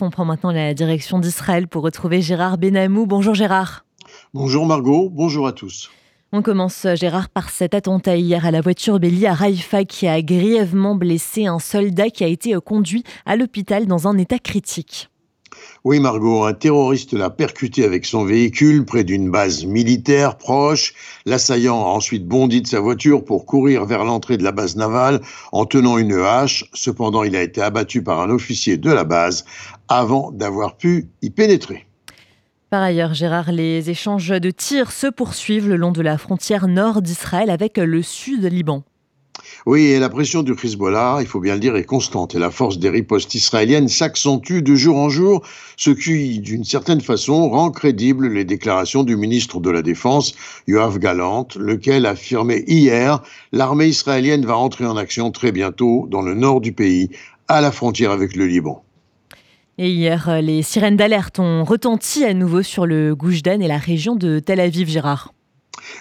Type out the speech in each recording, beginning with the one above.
On prend maintenant la direction d'Israël pour retrouver Gérard Benamou. Bonjour Gérard. Bonjour Margot, bonjour à tous. On commence Gérard par cet attentat hier à la voiture Béli à Raïfa qui a grièvement blessé un soldat qui a été conduit à l'hôpital dans un état critique. Oui, Margot, un terroriste l'a percuté avec son véhicule près d'une base militaire proche. L'assaillant a ensuite bondi de sa voiture pour courir vers l'entrée de la base navale en tenant une hache. Cependant, il a été abattu par un officier de la base avant d'avoir pu y pénétrer. Par ailleurs, Gérard, les échanges de tirs se poursuivent le long de la frontière nord d'Israël avec le sud Liban. Oui, et la pression du Hezbollah, il faut bien le dire, est constante et la force des ripostes israéliennes s'accentue de jour en jour, ce qui, d'une certaine façon, rend crédibles les déclarations du ministre de la Défense, Yoav Galant, lequel affirmait hier l'armée israélienne va entrer en action très bientôt dans le nord du pays, à la frontière avec le Liban. Et hier, les sirènes d'alerte ont retenti à nouveau sur le Goujdan et la région de Tel Aviv, Gérard.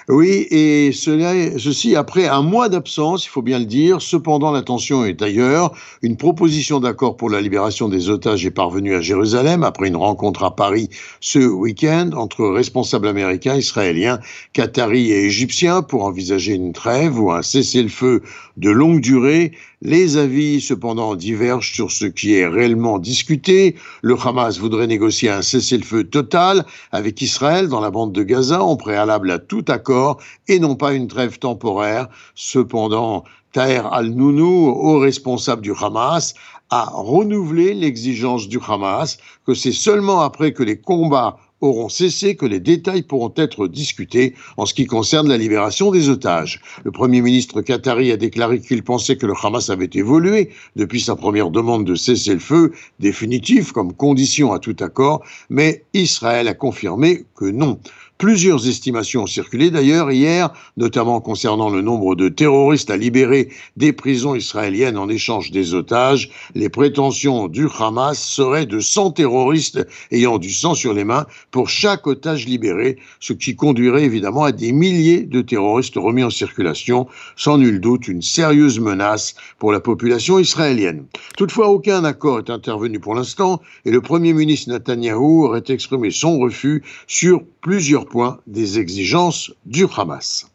Oui, et ceci après un mois d'absence, il faut bien le dire. Cependant, l'attention est ailleurs. Une proposition d'accord pour la libération des otages est parvenue à Jérusalem après une rencontre à Paris ce week-end entre responsables américains, israéliens, qataris et égyptiens pour envisager une trêve ou un cessez-le-feu de longue durée. Les avis, cependant, divergent sur ce qui est réellement discuté. Le Hamas voudrait négocier un cessez-le-feu total avec Israël dans la bande de Gaza en préalable à tout accord et non pas une trêve temporaire. Cependant, Taher al-Nounou, haut responsable du Hamas, a renouvelé l'exigence du Hamas que c'est seulement après que les combats auront cessé que les détails pourront être discutés en ce qui concerne la libération des otages. Le Premier ministre qatari a déclaré qu'il pensait que le Hamas avait évolué depuis sa première demande de cesser le feu définitif comme condition à tout accord, mais Israël a confirmé que non. Plusieurs estimations ont circulé d'ailleurs hier, notamment concernant le nombre de terroristes à libérer des prisons israéliennes en échange des otages. Les prétentions du Hamas seraient de 100 terroristes ayant du sang sur les mains pour chaque otage libéré, ce qui conduirait évidemment à des milliers de terroristes remis en circulation, sans nul doute une sérieuse menace pour la population israélienne. Toutefois, aucun accord est intervenu pour l'instant et le Premier ministre Netanyahou aurait exprimé son refus sur plusieurs points des exigences du Hamas.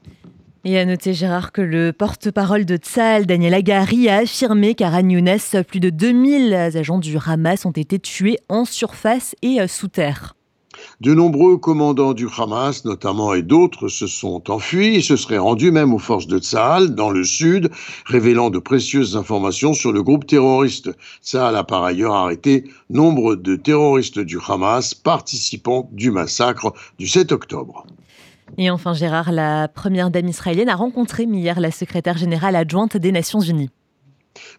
Et à noter, Gérard, que le porte-parole de Tzal, Daniel Agari, a affirmé qu'à Younes, plus de 2000 agents du Hamas ont été tués en surface et sous terre. De nombreux commandants du Hamas, notamment et d'autres, se sont enfuis et se seraient rendus même aux forces de Tsahal dans le sud, révélant de précieuses informations sur le groupe terroriste. Tsahal a par ailleurs arrêté nombre de terroristes du Hamas participant du massacre du 7 octobre. Et enfin, Gérard, la première dame israélienne a rencontré hier la secrétaire générale adjointe des Nations Unies.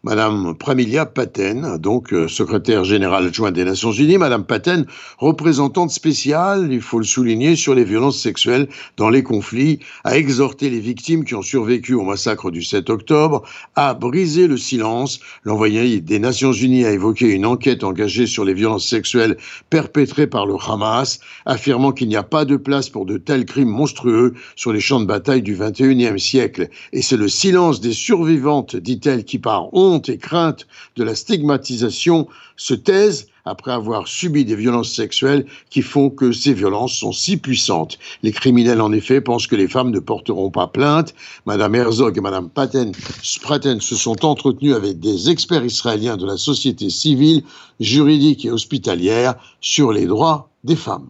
Madame Pramilia Paten, donc euh, secrétaire générale adjointe des Nations Unies, Madame Paten, représentante spéciale, il faut le souligner, sur les violences sexuelles dans les conflits, a exhorté les victimes qui ont survécu au massacre du 7 octobre à briser le silence. L'envoyé des Nations Unies a évoqué une enquête engagée sur les violences sexuelles perpétrées par le Hamas, affirmant qu'il n'y a pas de place pour de tels crimes monstrueux sur les champs de bataille du 21e siècle. Et c'est le silence des survivantes, dit-elle, qui part honte et crainte de la stigmatisation, se taisent après avoir subi des violences sexuelles qui font que ces violences sont si puissantes. Les criminels, en effet, pensent que les femmes ne porteront pas plainte. Madame Herzog et Madame Paten, Spraten se sont entretenues avec des experts israéliens de la société civile, juridique et hospitalière sur les droits des femmes.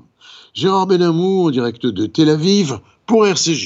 Gérard Benamou, en direct de Tel Aviv, pour RCJ.